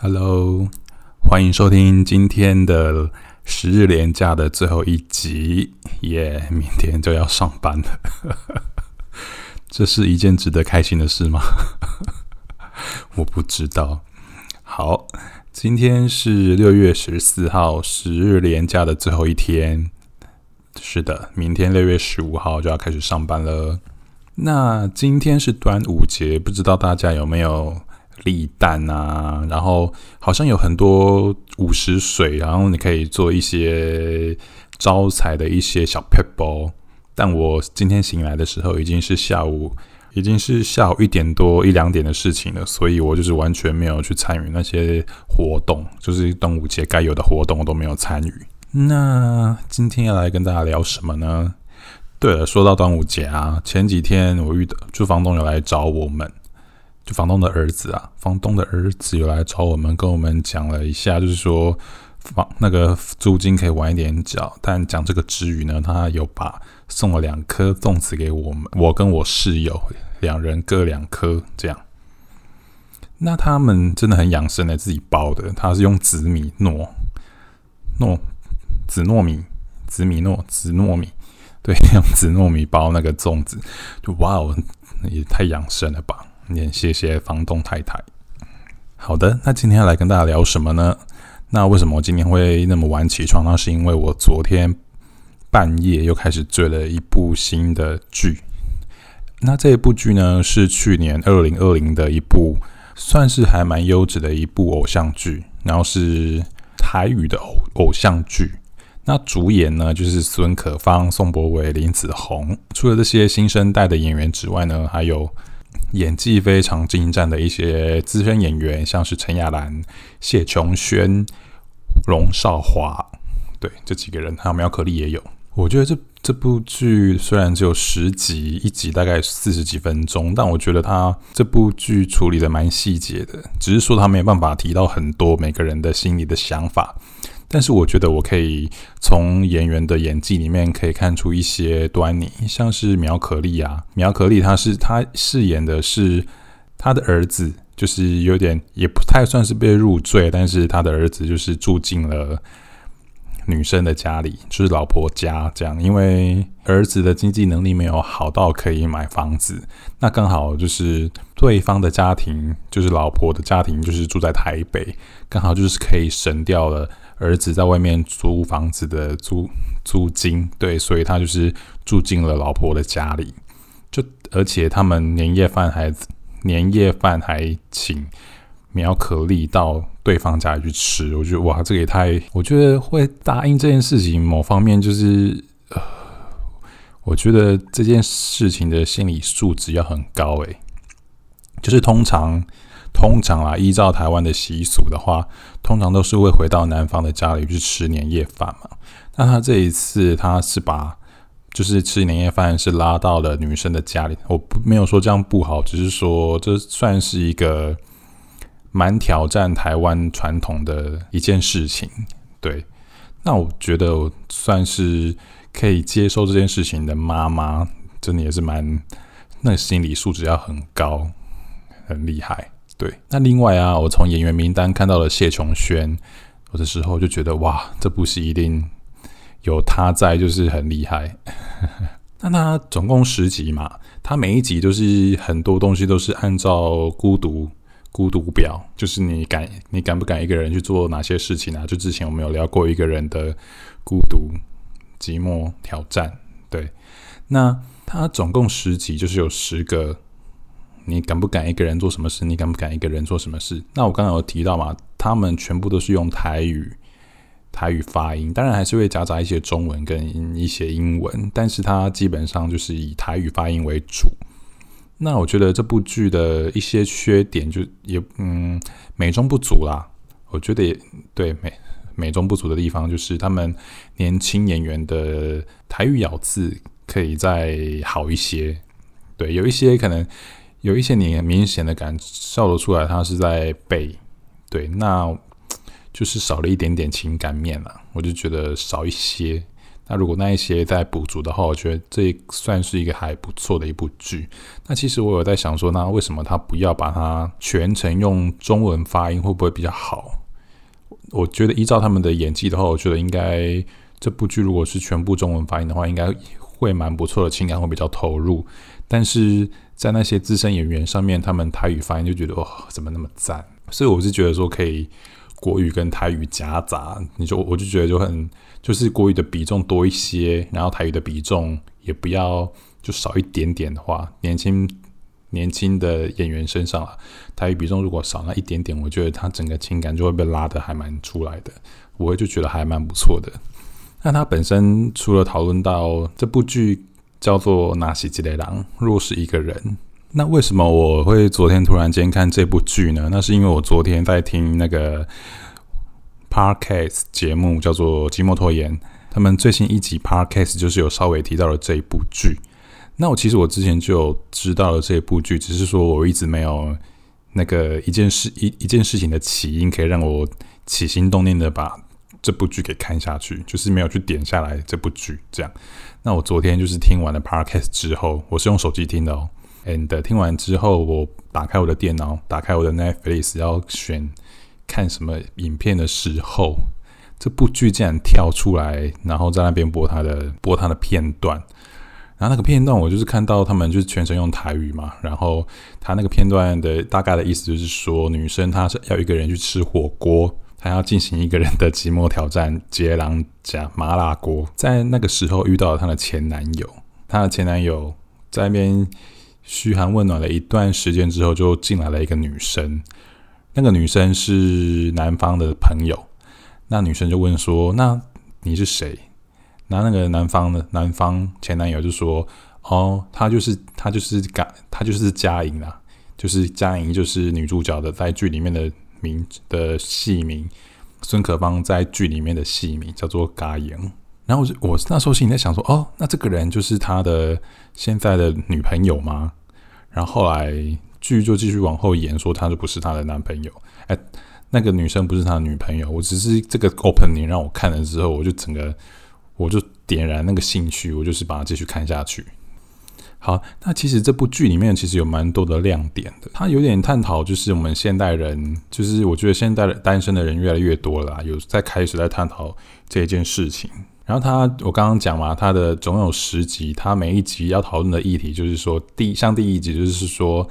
Hello，欢迎收听今天的十日连假的最后一集。耶，明天就要上班了，这是一件值得开心的事吗？我不知道。好，今天是六月十四号，十日连假的最后一天。是的，明天六月十五号就要开始上班了。那今天是端午节，不知道大家有没有？立蛋啊，然后好像有很多午时水，然后你可以做一些招财的一些小 p e p l 但我今天醒来的时候已经是下午，已经是下午一点多一两点的事情了，所以我就是完全没有去参与那些活动，就是端午节该有的活动我都没有参与。那今天要来跟大家聊什么呢？对了，说到端午节啊，前几天我遇到住房东有来找我们。就房东的儿子啊，房东的儿子有来找我们，跟我们讲了一下，就是说房那个租金可以晚一点缴。但讲这个之余呢，他有把送了两颗粽子给我们，我跟我室友两人各两颗，这样。那他们真的很养生的，自己包的，他是用紫米糯糯紫糯米紫米糯紫糯米，对，用紫糯米包那个粽子，就哇哦，也太养生了吧！也谢谢房东太太。好的，那今天要来跟大家聊什么呢？那为什么我今天会那么晚起床那？是因为我昨天半夜又开始追了一部新的剧。那这一部剧呢，是去年二零二零的一部，算是还蛮优质的一部偶像剧，然后是台语的偶偶像剧。那主演呢，就是孙可芳、宋博伟、林子宏。除了这些新生代的演员之外呢，还有。演技非常精湛的一些资深演员，像是陈雅兰、谢琼轩、龙少华，对这几个人，还有苗可丽也有。我觉得这这部剧虽然只有十集，一集大概四十几分钟，但我觉得他这部剧处理的蛮细节的，只是说他没有办法提到很多每个人的心里的想法。但是我觉得我可以从演员的演技里面可以看出一些端倪，像是苗可丽啊，苗可丽她是她饰演的是她的儿子，就是有点也不太算是被入赘，但是她的儿子就是住进了女生的家里，就是老婆家这样，因为儿子的经济能力没有好到可以买房子，那刚好就是对方的家庭，就是老婆的家庭，就是住在台北，刚好就是可以省掉了。儿子在外面租房子的租租金，对，所以他就是住进了老婆的家里，就而且他们年夜饭还年夜饭还请苗可丽到对方家里去吃，我觉得哇，这个也太，我觉得会答应这件事情，某方面就是，呃，我觉得这件事情的心理素质要很高诶，就是通常。通常啊，依照台湾的习俗的话，通常都是会回到男方的家里去吃年夜饭嘛。那他这一次，他是把就是吃年夜饭是拉到了女生的家里。我不没有说这样不好，只是说这算是一个蛮挑战台湾传统的一件事情。对，那我觉得算是可以接受这件事情的妈妈，真的也是蛮那心理素质要很高，很厉害。对，那另外啊，我从演员名单看到了谢琼轩，有的时候就觉得哇，这部戏一定有他在，就是很厉害。那他总共十集嘛，他每一集都是很多东西都是按照孤独孤独表，就是你敢你敢不敢一个人去做哪些事情啊？就之前我们有聊过一个人的孤独寂寞挑战，对，那他总共十集，就是有十个。你敢不敢一个人做什么事？你敢不敢一个人做什么事？那我刚刚有提到嘛，他们全部都是用台语，台语发音，当然还是会夹杂一些中文跟一些英文，但是它基本上就是以台语发音为主。那我觉得这部剧的一些缺点就也嗯美中不足啦。我觉得也对美美中不足的地方就是他们年轻演员的台语咬字可以再好一些。对，有一些可能。有一些你很明显的感受得出来，他是在背，对，那就是少了一点点情感面了，我就觉得少一些。那如果那一些再补足的话，我觉得这算是一个还不错的一部剧。那其实我有在想说，那为什么他不要把它全程用中文发音，会不会比较好？我觉得依照他们的演技的话，我觉得应该这部剧如果是全部中文发音的话，应该会蛮不错的，情感会比较投入。但是在那些资深演员上面，他们台语发音就觉得哇，怎么那么赞？所以我是觉得说可以国语跟台语夹杂，你就我就觉得就很。就是国语的比重多一些，然后台语的比重也不要就少一点点的话，年轻年轻的演员身上啊，台语比重如果少那一点点，我觉得他整个情感就会被拉的还蛮出来的，我就觉得还蛮不错的。那他本身除了讨论到这部剧叫做《纳西吉雷狼》，若是一个人，那为什么我会昨天突然间看这部剧呢？那是因为我昨天在听那个。Podcast 节目叫做《寂寞拖延》，他们最新一集 Podcast 就是有稍微提到了这一部剧。那我其实我之前就知道了这部剧，只是说我一直没有那个一件事一一件事情的起因，可以让我起心动念的把这部剧给看下去，就是没有去点下来这部剧这样。那我昨天就是听完了 Podcast 之后，我是用手机听的哦。And 听完之后，我打开我的电脑，打开我的 Netflix 要选。看什么影片的时候，这部剧竟然跳出来，然后在那边播他的播他的片段。然后那个片段，我就是看到他们就是全程用台语嘛。然后他那个片段的大概的意思就是说，女生她是要一个人去吃火锅，她要进行一个人的寂寞挑战，接狼夹麻辣锅。在那个时候遇到了她的前男友，她的前男友在那边嘘寒问暖了一段时间之后，就进来了一个女生。那个女生是男方的朋友，那女生就问说：“那你是谁？”那那个男方的男方前男友就说：“哦，他就是他就是嘉他就是嘉颖啊，就是嘉莹就是女主角的在剧里面的名的戏名，孙可芳在剧里面的戏名叫做嘉颖。”然后我我那时候心里在想说：“哦，那这个人就是他的现在的女朋友吗？”然后后来。剧就继续往后演，说他就不是他的男朋友，哎，那个女生不是他的女朋友。我只是这个 opening 让我看了之后，我就整个我就点燃那个兴趣，我就是把它继续看下去。好，那其实这部剧里面其实有蛮多的亮点的，它有点探讨就是我们现代人，就是我觉得现代的单身的人越来越多了，有在开始在探讨这件事情。然后他，我刚刚讲嘛，他的总有十集，他每一集要讨论的议题就是说，第像第一集就是说。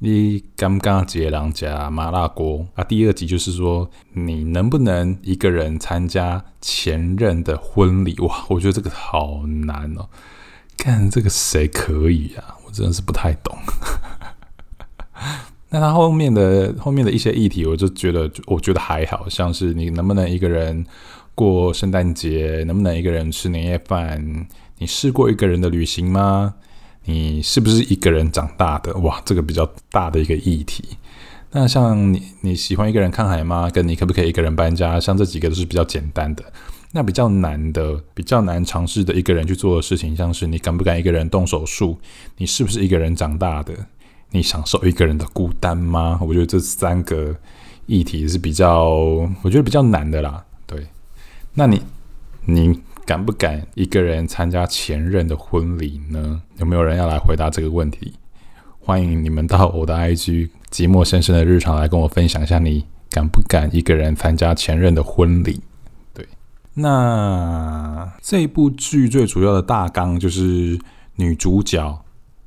你刚刚接两家麻辣锅啊？第二集就是说，你能不能一个人参加前任的婚礼？哇，我觉得这个好难哦！看这个谁可以啊？我真的是不太懂。那他后面的后面的一些议题，我就觉得，我觉得还好像是你能不能一个人过圣诞节？能不能一个人吃年夜饭？你试过一个人的旅行吗？你是不是一个人长大的？哇，这个比较大的一个议题。那像你你喜欢一个人看海吗？跟你可不可以一个人搬家？像这几个都是比较简单的。那比较难的、比较难尝试的一个人去做的事情，像是你敢不敢一个人动手术？你是不是一个人长大的？你享受一个人的孤单吗？我觉得这三个议题是比较，我觉得比较难的啦。对，那你你。敢不敢一个人参加前任的婚礼呢？有没有人要来回答这个问题？欢迎你们到我的 IG“ 寂寞先生的日常”来跟我分享一下，你敢不敢一个人参加前任的婚礼？那这部剧最主要的大纲就是女主角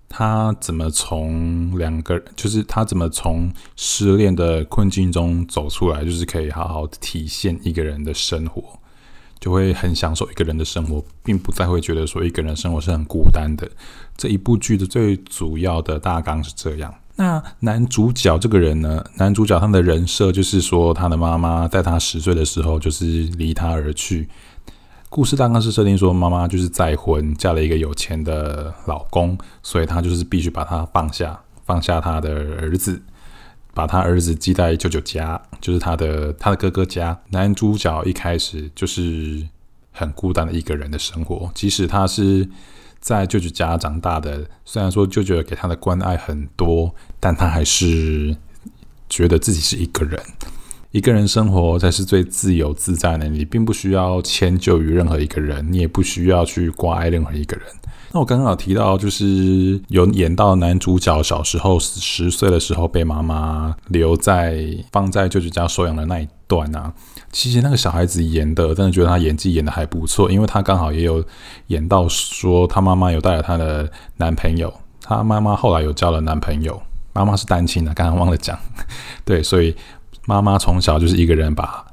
她怎么从两个，就是她怎么从失恋的困境中走出来，就是可以好好体现一个人的生活。就会很享受一个人的生活，并不再会觉得说一个人生活是很孤单的。这一部剧的最主要的大纲是这样。那男主角这个人呢？男主角他的人设就是说，他的妈妈在他十岁的时候就是离他而去。故事大纲是设定说，妈妈就是再婚，嫁了一个有钱的老公，所以他就是必须把他放下，放下他的儿子。把他儿子寄在舅舅家，就是他的他的哥哥家。男主角一开始就是很孤单的一个人的生活，即使他是在舅舅家长大的，虽然说舅舅给他的关爱很多，但他还是觉得自己是一个人。一个人生活才是最自由自在的，你并不需要迁就于任何一个人，你也不需要去关爱任何一个人。那我刚刚有提到，就是有演到男主角小时候十岁的时候被妈妈留在放在舅舅家收养的那一段啊。其实那个小孩子演的，真的觉得他演技演的还不错，因为他刚好也有演到说他妈妈有带了他的男朋友，他妈妈后来有交了男朋友，妈妈是单亲的，刚刚忘了讲。对，所以妈妈从小就是一个人把。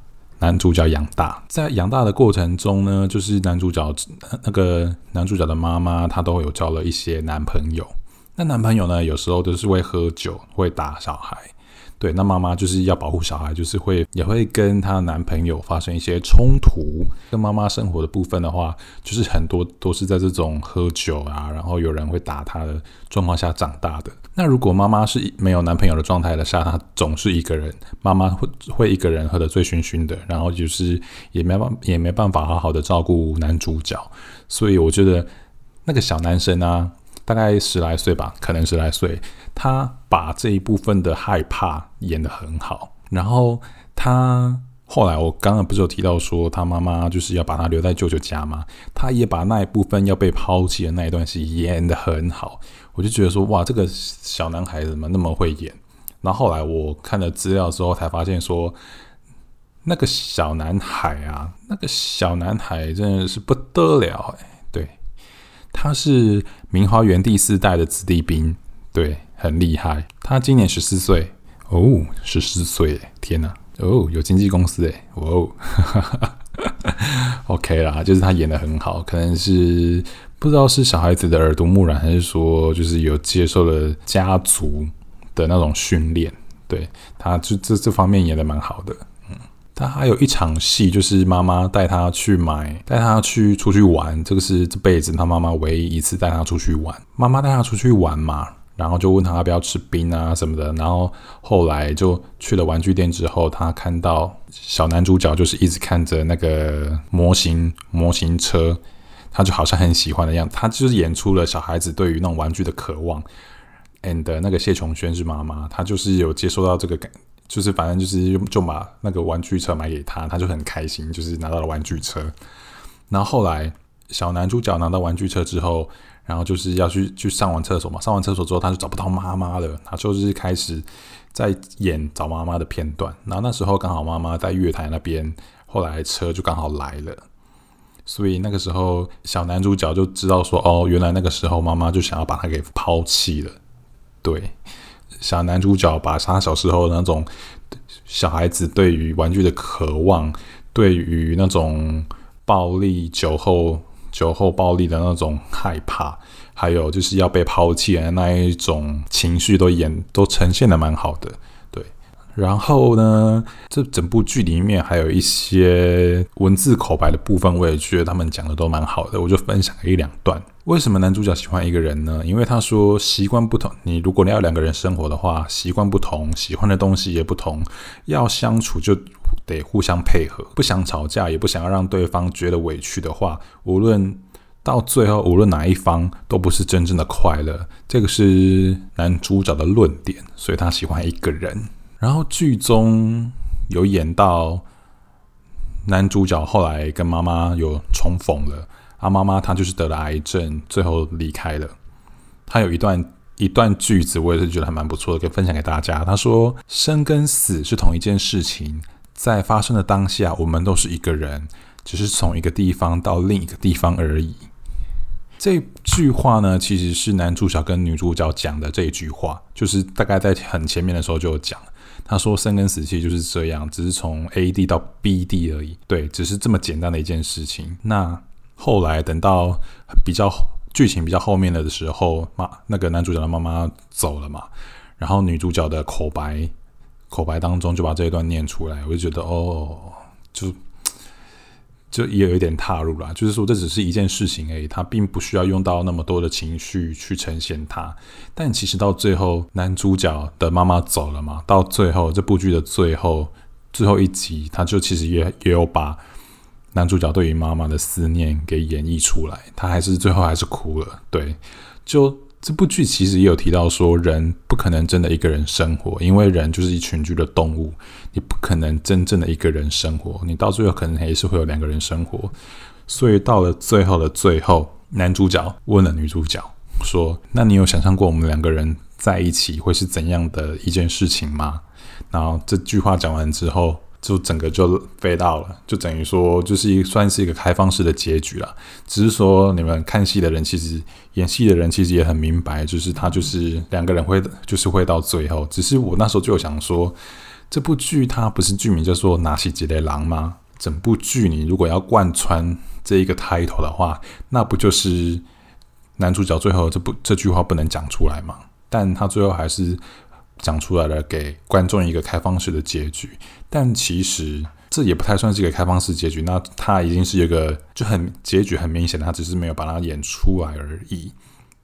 男主角养大，在养大的过程中呢，就是男主角那个男主角的妈妈，她都有交了一些男朋友。那男朋友呢，有时候都是会喝酒，会打小孩。对，那妈妈就是要保护小孩，就是会也会跟她男朋友发生一些冲突。跟妈妈生活的部分的话，就是很多都是在这种喝酒啊，然后有人会打她的状况下长大的。那如果妈妈是没有男朋友的状态的下，她总是一个人，妈妈会会一个人喝得醉醺醺的，然后就是也没办也没办法好好的照顾男主角。所以我觉得那个小男生啊。大概十来岁吧，可能十来岁，他把这一部分的害怕演得很好。然后他后来，我刚刚不是有提到说，他妈妈就是要把他留在舅舅家吗？他也把那一部分要被抛弃的那一段戏演得很好。我就觉得说，哇，这个小男孩怎么那么会演？然后后来我看了资料之后，才发现说，那个小男孩啊，那个小男孩真的是不得了哎。他是明华园第四代的子弟兵，对，很厉害。他今年十四岁哦，十四岁，天哪，哦，有经纪公司哎，哦，OK 啦，就是他演的很好，可能是不知道是小孩子的耳濡目染，还是说就是有接受了家族的那种训练，对他这这这方面演的蛮好的。嗯他还有一场戏，就是妈妈带他去买，带他去出去玩。这个是这辈子他妈妈唯一一次带他出去玩。妈妈带他出去玩嘛，然后就问他要不要吃冰啊什么的。然后后来就去了玩具店之后，他看到小男主角就是一直看着那个模型模型车，他就好像很喜欢的样子。他就是演出了小孩子对于那种玩具的渴望。and 那个谢琼轩是妈妈，她就是有接收到这个感。就是反正就是就把那个玩具车买给他，他就很开心，就是拿到了玩具车。然后后来小男主角拿到玩具车之后，然后就是要去去上完厕所嘛，上完厕所之后他就找不到妈妈了，他就是开始在演找妈妈的片段。然后那时候刚好妈妈在月台那边，后来车就刚好来了，所以那个时候小男主角就知道说，哦，原来那个时候妈妈就想要把他给抛弃了，对。小男主角把他小时候那种小孩子对于玩具的渴望，对于那种暴力酒后酒后暴力的那种害怕，还有就是要被抛弃的那一种情绪，都演都呈现的蛮好的。对，然后呢，这整部剧里面还有一些文字口白的部分，我也觉得他们讲的都蛮好的，我就分享一两段。为什么男主角喜欢一个人呢？因为他说习惯不同。你如果你要两个人生活的话，习惯不同，喜欢的东西也不同，要相处就得互相配合。不想吵架，也不想要让对方觉得委屈的话，无论到最后，无论哪一方都不是真正的快乐。这个是男主角的论点，所以他喜欢一个人。然后剧中有演到男主角后来跟妈妈有重逢了。啊妈妈，她就是得了癌症，最后离开了。他有一段一段句子，我也是觉得还蛮不错的，可以分享给大家。他说：“生跟死是同一件事情，在发生的当下，我们都是一个人，只是从一个地方到另一个地方而已。”这句话呢，其实是男主角跟女主角讲的这一句话，就是大概在很前面的时候就有讲。他说：“生跟死其实就是这样，只是从 A 地到 B 地而已。对，只是这么简单的一件事情。”那后来等到比较剧情比较后面了的时候，妈那个男主角的妈妈走了嘛，然后女主角的口白口白当中就把这一段念出来，我就觉得哦，就就也有一点踏入了，就是说这只是一件事情而已，他并不需要用到那么多的情绪去呈现它。但其实到最后，男主角的妈妈走了嘛，到最后这部剧的最后最后一集，他就其实也也有把。男主角对于妈妈的思念给演绎出来，他还是最后还是哭了。对，就这部剧其实也有提到说，人不可能真的一个人生活，因为人就是一群居的动物，你不可能真正的一个人生活，你到最后可能还是会有两个人生活。所以到了最后的最后，男主角问了女主角说：“那你有想象过我们两个人在一起会是怎样的一件事情吗？”然后这句话讲完之后。就整个就飞到了，就等于说就是一算是一个开放式的结局了。只是说你们看戏的人，其实演戏的人其实也很明白，就是他就是两个人会就是会到最后。只是我那时候就有想说，这部剧它不是剧名叫做《拿起几雷狼》吗？整部剧你如果要贯穿这一个 title 的话，那不就是男主角最后这部这句话不能讲出来吗？但他最后还是。讲出来了，给观众一个开放式的结局，但其实这也不太算是一个开放式结局。那它已经是一个就很结局很明显的，他只是没有把它演出来而已。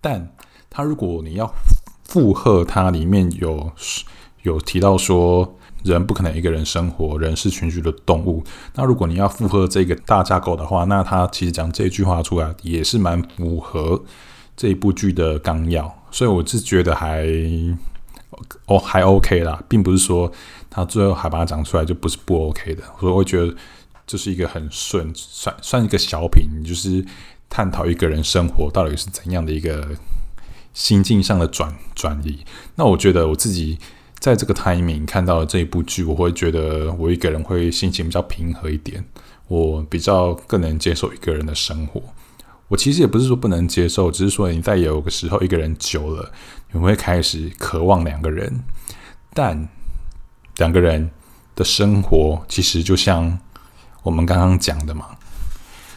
但它如果你要附和，它里面有有提到说人不可能一个人生活，人是群居的动物。那如果你要附和这个大架构的话，那他其实讲这句话出来也是蛮符合这一部剧的纲要。所以我是觉得还。哦，还 OK 啦，并不是说他最后还把它讲出来就不是不 OK 的。所以我觉得这是一个很顺，算算一个小品，就是探讨一个人生活到底是怎样的一个心境上的转转移。那我觉得我自己在这个 timing 看到了这一部剧，我会觉得我一个人会心情比较平和一点，我比较更能接受一个人的生活。我其实也不是说不能接受，只是说你在有个时候一个人久了，你会开始渴望两个人。但两个人的生活其实就像我们刚刚讲的嘛，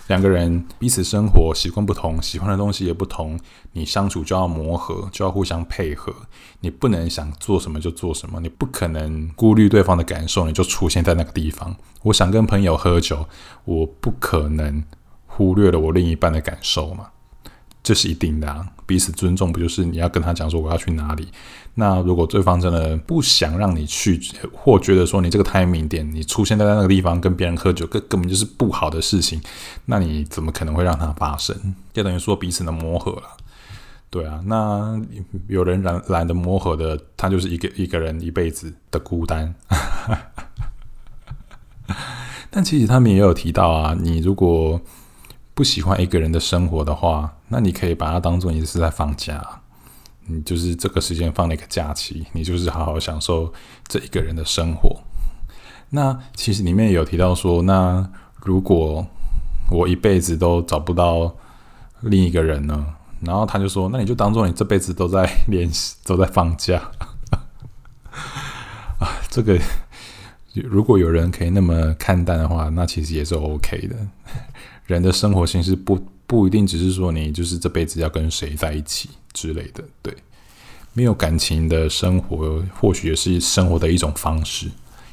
两个人彼此生活习惯不同，喜欢的东西也不同，你相处就要磨合，就要互相配合。你不能想做什么就做什么，你不可能顾虑对方的感受，你就出现在那个地方。我想跟朋友喝酒，我不可能。忽略了我另一半的感受嘛？这是一定的！彼此尊重不就是你要跟他讲说我要去哪里？那如果对方真的不想让你去，或觉得说你这个 timing 点你出现在那个地方跟别人喝酒，根根本就是不好的事情，那你怎么可能会让它发生？就等于说彼此的磨合了。对啊，那有人懒懒得磨合的，他就是一个一个人一辈子的孤单。但其实他们也有提到啊，你如果不喜欢一个人的生活的话，那你可以把它当做你是在放假，你就是这个时间放了一个假期，你就是好好享受这一个人的生活。那其实里面有提到说，那如果我一辈子都找不到另一个人呢？然后他就说，那你就当做你这辈子都在练习，都在放假。啊，这个如果有人可以那么看淡的话，那其实也是 OK 的。人的生活形式不不一定只是说你就是这辈子要跟谁在一起之类的，对，没有感情的生活或许也是生活的一种方式，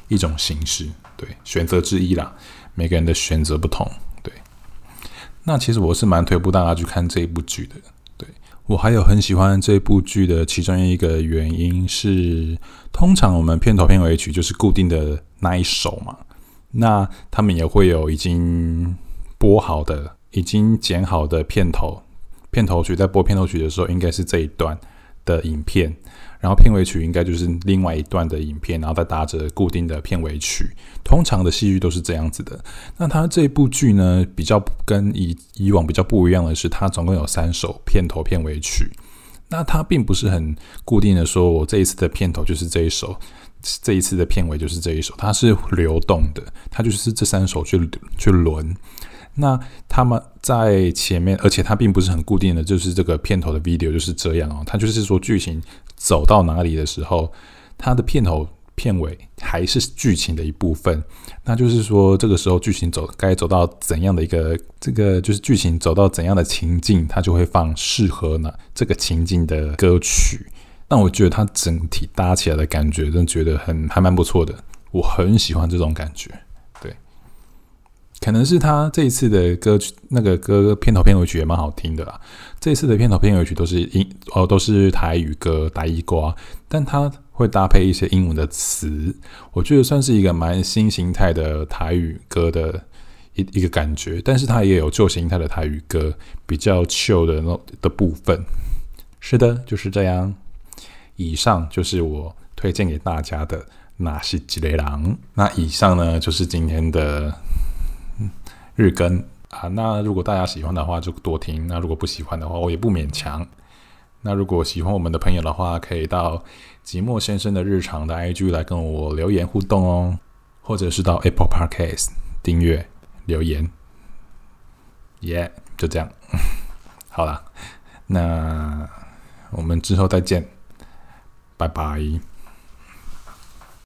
一种形式，对，选择之一啦。每个人的选择不同，对。那其实我是蛮推不大家去看这一部剧的，对我还有很喜欢这部剧的其中一个原因是，通常我们片头片尾曲就是固定的那一首嘛，那他们也会有已经。播好的、已经剪好的片头、片头曲，在播片头曲的时候，应该是这一段的影片，然后片尾曲应该就是另外一段的影片，然后再搭着固定的片尾曲。通常的戏剧都是这样子的。那它这部剧呢，比较跟以以往比较不一样的是，它总共有三首片头片尾曲。那它并不是很固定的，说我这一次的片头就是这一首，这一次的片尾就是这一首，它是流动的，它就是这三首去去轮。那他们在前面，而且它并不是很固定的，就是这个片头的 video 就是这样哦。它就是说剧情走到哪里的时候，它的片头片尾还是剧情的一部分。那就是说，这个时候剧情走该走到怎样的一个这个就是剧情走到怎样的情境，它就会放适合呢这个情境的歌曲。那我觉得它整体搭起来的感觉，真觉得很还蛮不错的。我很喜欢这种感觉。可能是他这一次的歌曲，那个歌片头片尾曲也蛮好听的啦。这一次的片头片尾曲都是英哦，都是台语歌、台语歌，但他会搭配一些英文的词，我觉得算是一个蛮新形态的台语歌的一一个感觉。但是它也有旧形态的台语歌，比较旧的那的部分。是的，就是这样。以上就是我推荐给大家的那些吉雷狼。那以上呢，就是今天的日更啊。那如果大家喜欢的话，就多听；那如果不喜欢的话，我也不勉强。那如果喜欢我们的朋友的话，可以到寂寞先生的日常的 IG 来跟我留言互动哦，或者是到 Apple Podcast 订阅留言。耶，就这样，好了，那我们之后再见，拜拜。